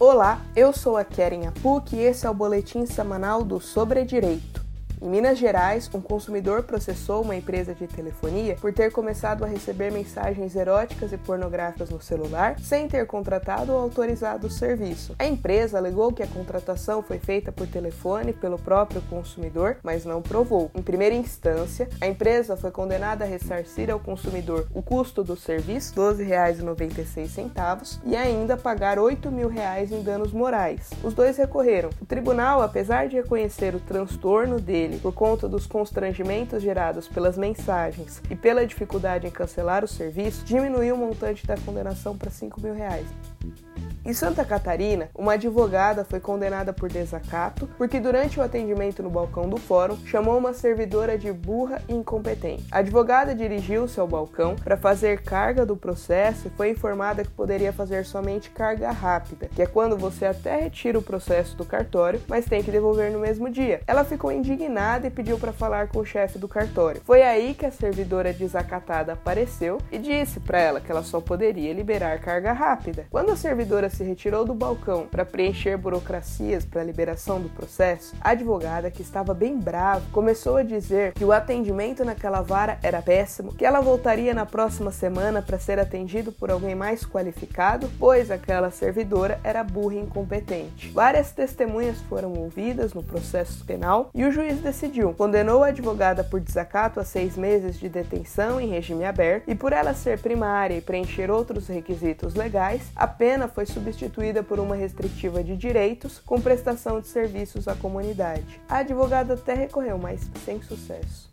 Olá, eu sou a Keren Apuk e esse é o boletim semanal do Sobre Direito. Em Minas Gerais, um consumidor processou uma empresa de telefonia por ter começado a receber mensagens eróticas e pornográficas no celular sem ter contratado ou autorizado o serviço. A empresa alegou que a contratação foi feita por telefone pelo próprio consumidor, mas não provou. Em primeira instância, a empresa foi condenada a ressarcir ao consumidor o custo do serviço, R$ 12,96, e ainda pagar 8 mil reais em danos morais. Os dois recorreram. O tribunal, apesar de reconhecer o transtorno dele dele por conta dos constrangimentos gerados pelas mensagens e pela dificuldade em cancelar o serviço, diminuiu o montante da condenação para 5 mil reais. Em Santa Catarina, uma advogada foi condenada por desacato porque, durante o atendimento no balcão do fórum, chamou uma servidora de burra e incompetente. A advogada dirigiu-se ao balcão para fazer carga do processo e foi informada que poderia fazer somente carga rápida, que é quando você até retira o processo do cartório, mas tem que devolver no mesmo dia. Ela ficou indignada e pediu para falar com o chefe do cartório. Foi aí que a servidora desacatada apareceu e disse para ela que ela só poderia liberar carga rápida. Quando a servidora se retirou do balcão para preencher burocracias para a liberação do processo, a advogada, que estava bem brava, começou a dizer que o atendimento naquela vara era péssimo, que ela voltaria na próxima semana para ser atendido por alguém mais qualificado, pois aquela servidora era burra e incompetente. Várias testemunhas foram ouvidas no processo penal e o juiz decidiu. Condenou a advogada por desacato a seis meses de detenção em regime aberto e por ela ser primária e preencher outros requisitos legais, a pena foi substituída por uma restritiva de direitos com prestação de serviços à comunidade. A advogada até recorreu, mas sem sucesso.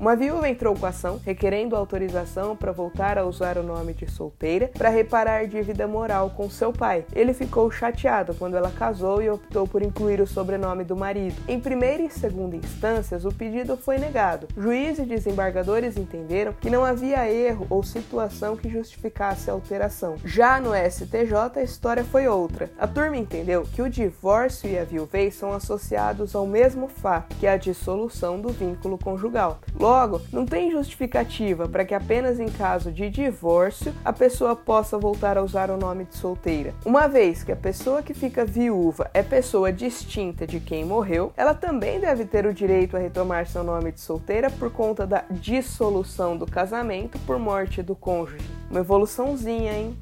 Uma viúva entrou com ação requerendo autorização para voltar a usar o nome de solteira para reparar dívida moral com seu pai. Ele ficou chateado quando ela casou e optou por incluir o sobrenome do marido. Em primeira e segunda instâncias, o pedido foi negado. Juízes e desembargadores entenderam que não havia erro ou situação que justificasse a alteração. Já no STJ, a história foi outra. A turma entendeu que o divórcio e a viuvez são associados ao mesmo fato, que é a dissolução do vínculo conjugal. Logo, não tem justificativa para que apenas em caso de divórcio a pessoa possa voltar a usar o nome de solteira. Uma vez que a pessoa que fica viúva é pessoa distinta de quem morreu, ela também deve ter o direito a retomar seu nome de solteira por conta da dissolução do casamento por morte do cônjuge. Uma evoluçãozinha, hein?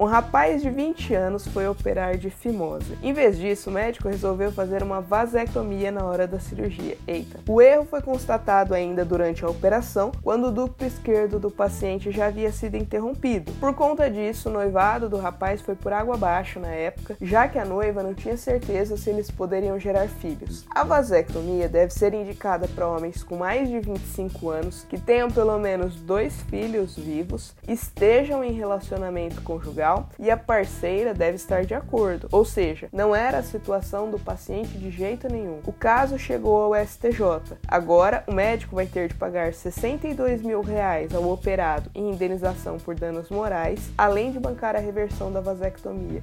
Um rapaz de 20 anos foi operar de fimose. Em vez disso, o médico resolveu fazer uma vasectomia na hora da cirurgia. Eita. O erro foi constatado ainda durante a operação, quando o ducto esquerdo do paciente já havia sido interrompido. Por conta disso, o noivado do rapaz foi por água abaixo na época, já que a noiva não tinha certeza se eles poderiam gerar filhos. A vasectomia deve ser indicada para homens com mais de 25 anos, que tenham pelo menos dois filhos vivos, estejam em relacionamento conjugal e a parceira deve estar de acordo, ou seja, não era a situação do paciente de jeito nenhum. O caso chegou ao STJ. Agora, o médico vai ter de pagar 62 mil reais ao operado em indenização por danos morais, além de bancar a reversão da vasectomia.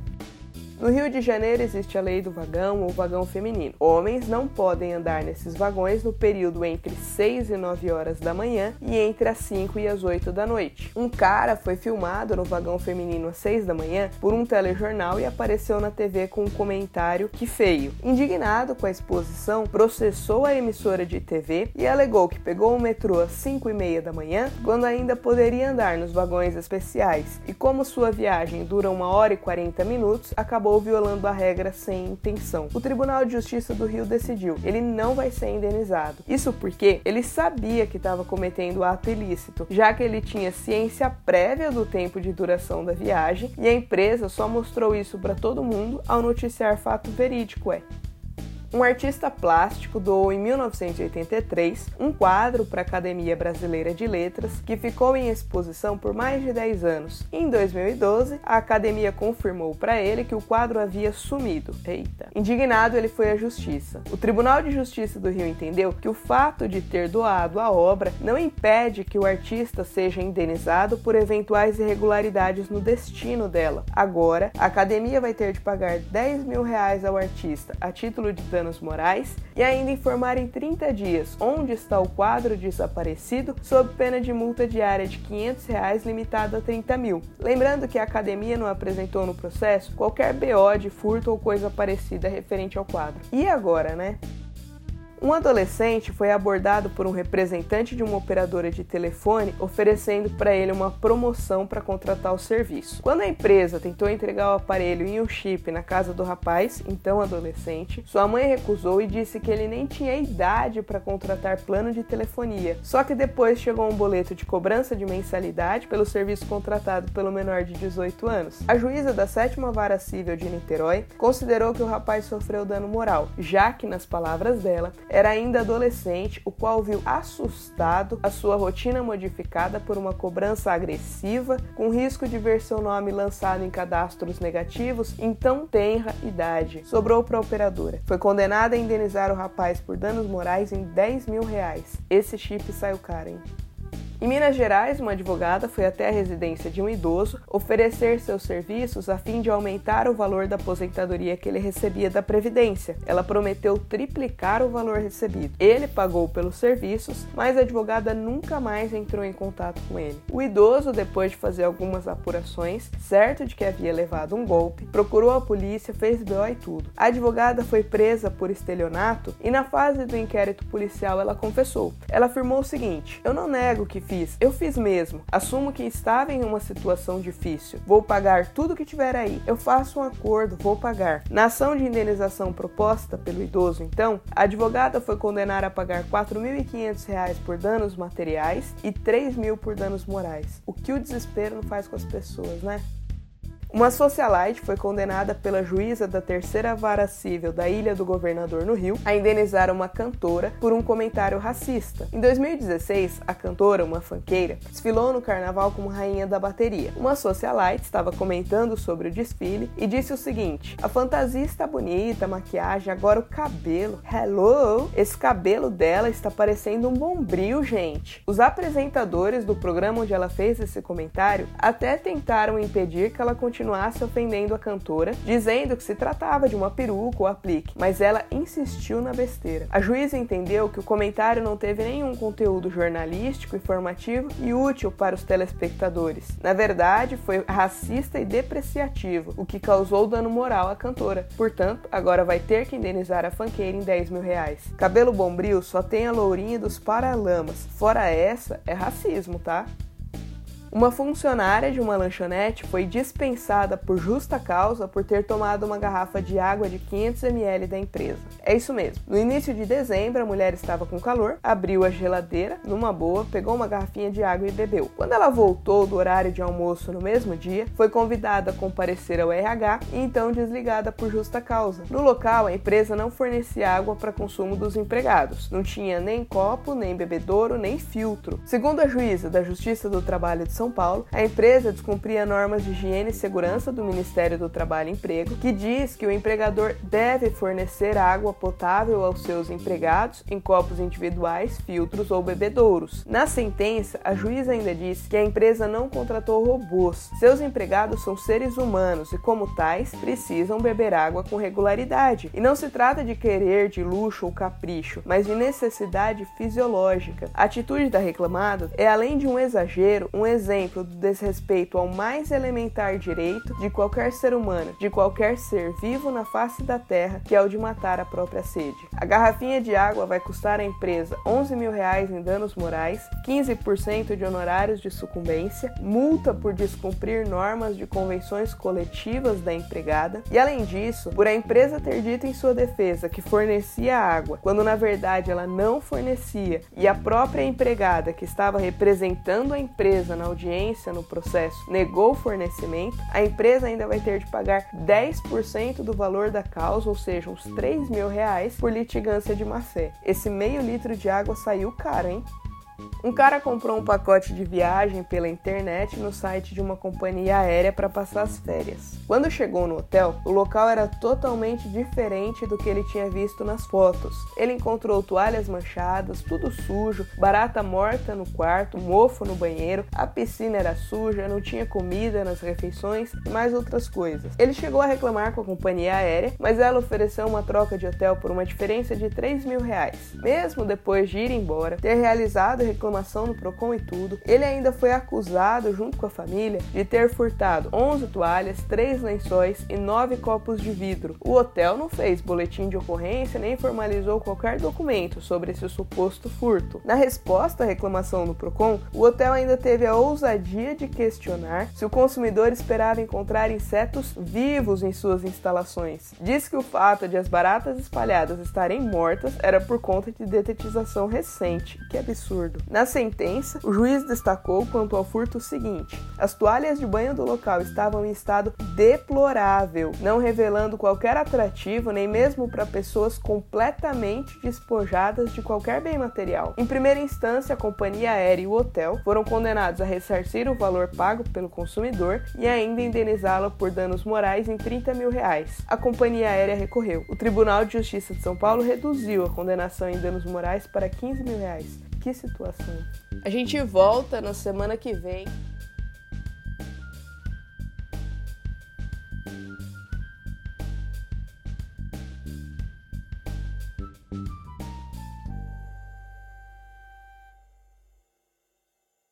No Rio de Janeiro existe a lei do vagão ou vagão feminino. Homens não podem andar nesses vagões no período entre 6 e 9 horas da manhã e entre as 5 e as 8 da noite. Um cara foi filmado no vagão feminino às 6 da manhã por um telejornal e apareceu na TV com um comentário que feio. Indignado com a exposição, processou a emissora de TV e alegou que pegou o metrô às 5 e meia da manhã, quando ainda poderia andar nos vagões especiais, e como sua viagem dura uma hora e 40 minutos, acabou acabou violando a regra sem intenção. O Tribunal de Justiça do Rio decidiu, ele não vai ser indenizado. Isso porque ele sabia que estava cometendo ato ilícito, já que ele tinha ciência prévia do tempo de duração da viagem e a empresa só mostrou isso para todo mundo ao noticiar fato verídico, é um artista plástico doou em 1983 um quadro para a Academia Brasileira de Letras que ficou em exposição por mais de 10 anos. Em 2012, a academia confirmou para ele que o quadro havia sumido. Eita. Indignado, ele foi à justiça. O Tribunal de Justiça do Rio entendeu que o fato de ter doado a obra não impede que o artista seja indenizado por eventuais irregularidades no destino dela. Agora, a academia vai ter de pagar 10 mil reais ao artista a título de dano danos morais e ainda informar em 30 dias onde está o quadro desaparecido sob pena de multa diária de 500 reais limitada a 30 mil. Lembrando que a academia não apresentou no processo qualquer BO de furto ou coisa parecida referente ao quadro. E agora, né? Um adolescente foi abordado por um representante de uma operadora de telefone oferecendo para ele uma promoção para contratar o serviço. Quando a empresa tentou entregar o aparelho e um chip na casa do rapaz, então adolescente, sua mãe recusou e disse que ele nem tinha idade para contratar plano de telefonia. Só que depois chegou um boleto de cobrança de mensalidade pelo serviço contratado pelo menor de 18 anos. A juíza da sétima vara civil de Niterói considerou que o rapaz sofreu dano moral, já que, nas palavras dela, era ainda adolescente, o qual viu assustado a sua rotina modificada por uma cobrança agressiva, com risco de ver seu nome lançado em cadastros negativos em tão tenra idade. Sobrou para a operadora. Foi condenada a indenizar o rapaz por danos morais em 10 mil reais. Esse chip saiu caro, hein? Em Minas Gerais, uma advogada foi até a residência de um idoso oferecer seus serviços a fim de aumentar o valor da aposentadoria que ele recebia da Previdência. Ela prometeu triplicar o valor recebido. Ele pagou pelos serviços, mas a advogada nunca mais entrou em contato com ele. O idoso, depois de fazer algumas apurações, certo de que havia levado um golpe, procurou a polícia, fez BO e tudo. A advogada foi presa por estelionato e na fase do inquérito policial ela confessou. Ela afirmou o seguinte: Eu não nego que fiz. Eu fiz mesmo. Assumo que estava em uma situação difícil. Vou pagar tudo que tiver aí. Eu faço um acordo, vou pagar. Na ação de indenização proposta pelo idoso, então, a advogada foi condenar a pagar R$ 4.500 por danos materiais e R$ 3.000 por danos morais. O que o desespero não faz com as pessoas, né? Uma socialite foi condenada pela juíza da terceira vara civil da Ilha do Governador no Rio a indenizar uma cantora por um comentário racista. Em 2016, a cantora, uma fanqueira, desfilou no carnaval como rainha da bateria. Uma socialite estava comentando sobre o desfile e disse o seguinte: "A fantasia está bonita, a maquiagem, agora o cabelo. Hello, esse cabelo dela está parecendo um bombril, gente." Os apresentadores do programa onde ela fez esse comentário até tentaram impedir que ela continuasse continuasse ofendendo a cantora, dizendo que se tratava de uma peruca ou aplique, mas ela insistiu na besteira. A juíza entendeu que o comentário não teve nenhum conteúdo jornalístico, informativo e útil para os telespectadores. Na verdade, foi racista e depreciativo, o que causou dano moral à cantora. Portanto, agora vai ter que indenizar a fanqueira em 10 mil reais. Cabelo bombril só tem a lourinha dos paralamas. Fora essa, é racismo, tá? Uma funcionária de uma lanchonete foi dispensada por justa causa por ter tomado uma garrafa de água de 500 ml da empresa. É isso mesmo. No início de dezembro, a mulher estava com calor, abriu a geladeira, numa boa, pegou uma garrafinha de água e bebeu. Quando ela voltou do horário de almoço no mesmo dia, foi convidada a comparecer ao RH e então desligada por justa causa. No local, a empresa não fornecia água para consumo dos empregados. Não tinha nem copo, nem bebedouro, nem filtro. Segundo a juíza da Justiça do Trabalho de São são Paulo, a empresa descumpria normas de higiene e segurança do Ministério do Trabalho e Emprego, que diz que o empregador deve fornecer água potável aos seus empregados em copos individuais, filtros ou bebedouros. Na sentença, a juíza ainda disse que a empresa não contratou robôs. Seus empregados são seres humanos e, como tais, precisam beber água com regularidade. E não se trata de querer de luxo ou capricho, mas de necessidade fisiológica. A atitude da reclamada é, além de um exagero, um exemplo exemplo do desrespeito ao mais elementar direito de qualquer ser humano, de qualquer ser vivo na face da terra, que é o de matar a própria sede. A garrafinha de água vai custar à empresa 11 mil reais em danos morais, 15% de honorários de sucumbência, multa por descumprir normas de convenções coletivas da empregada e, além disso, por a empresa ter dito em sua defesa que fornecia água, quando na verdade ela não fornecia, e a própria empregada que estava representando a empresa na audiência audiência no processo negou o fornecimento, a empresa ainda vai ter de pagar 10% do valor da causa, ou seja, uns 3 mil reais, por litigância de má fé. Esse meio litro de água saiu caro, hein? Um cara comprou um pacote de viagem pela internet no site de uma companhia aérea para passar as férias. Quando chegou no hotel, o local era totalmente diferente do que ele tinha visto nas fotos. Ele encontrou toalhas manchadas, tudo sujo, barata morta no quarto, mofo no banheiro, a piscina era suja, não tinha comida nas refeições e mais outras coisas. Ele chegou a reclamar com a companhia aérea, mas ela ofereceu uma troca de hotel por uma diferença de 3 mil reais. Mesmo depois de ir embora, ter realizado reclamação no Procon e tudo. Ele ainda foi acusado, junto com a família, de ter furtado 11 toalhas, 3 lençóis e 9 copos de vidro. O hotel não fez boletim de ocorrência nem formalizou qualquer documento sobre esse suposto furto. Na resposta à reclamação no Procon, o hotel ainda teve a ousadia de questionar se o consumidor esperava encontrar insetos vivos em suas instalações. Diz que o fato de as baratas espalhadas estarem mortas era por conta de detetização recente. Que absurdo. Na sentença, o juiz destacou quanto ao furto o seguinte: as toalhas de banho do local estavam em estado deplorável, não revelando qualquer atrativo nem mesmo para pessoas completamente despojadas de qualquer bem material. Em primeira instância, a companhia aérea e o hotel foram condenados a ressarcir o valor pago pelo consumidor e ainda indenizá-lo por danos morais em 30 mil reais. A companhia aérea recorreu. O Tribunal de Justiça de São Paulo reduziu a condenação em danos morais para 15 mil reais. Que situação. A gente volta na semana que vem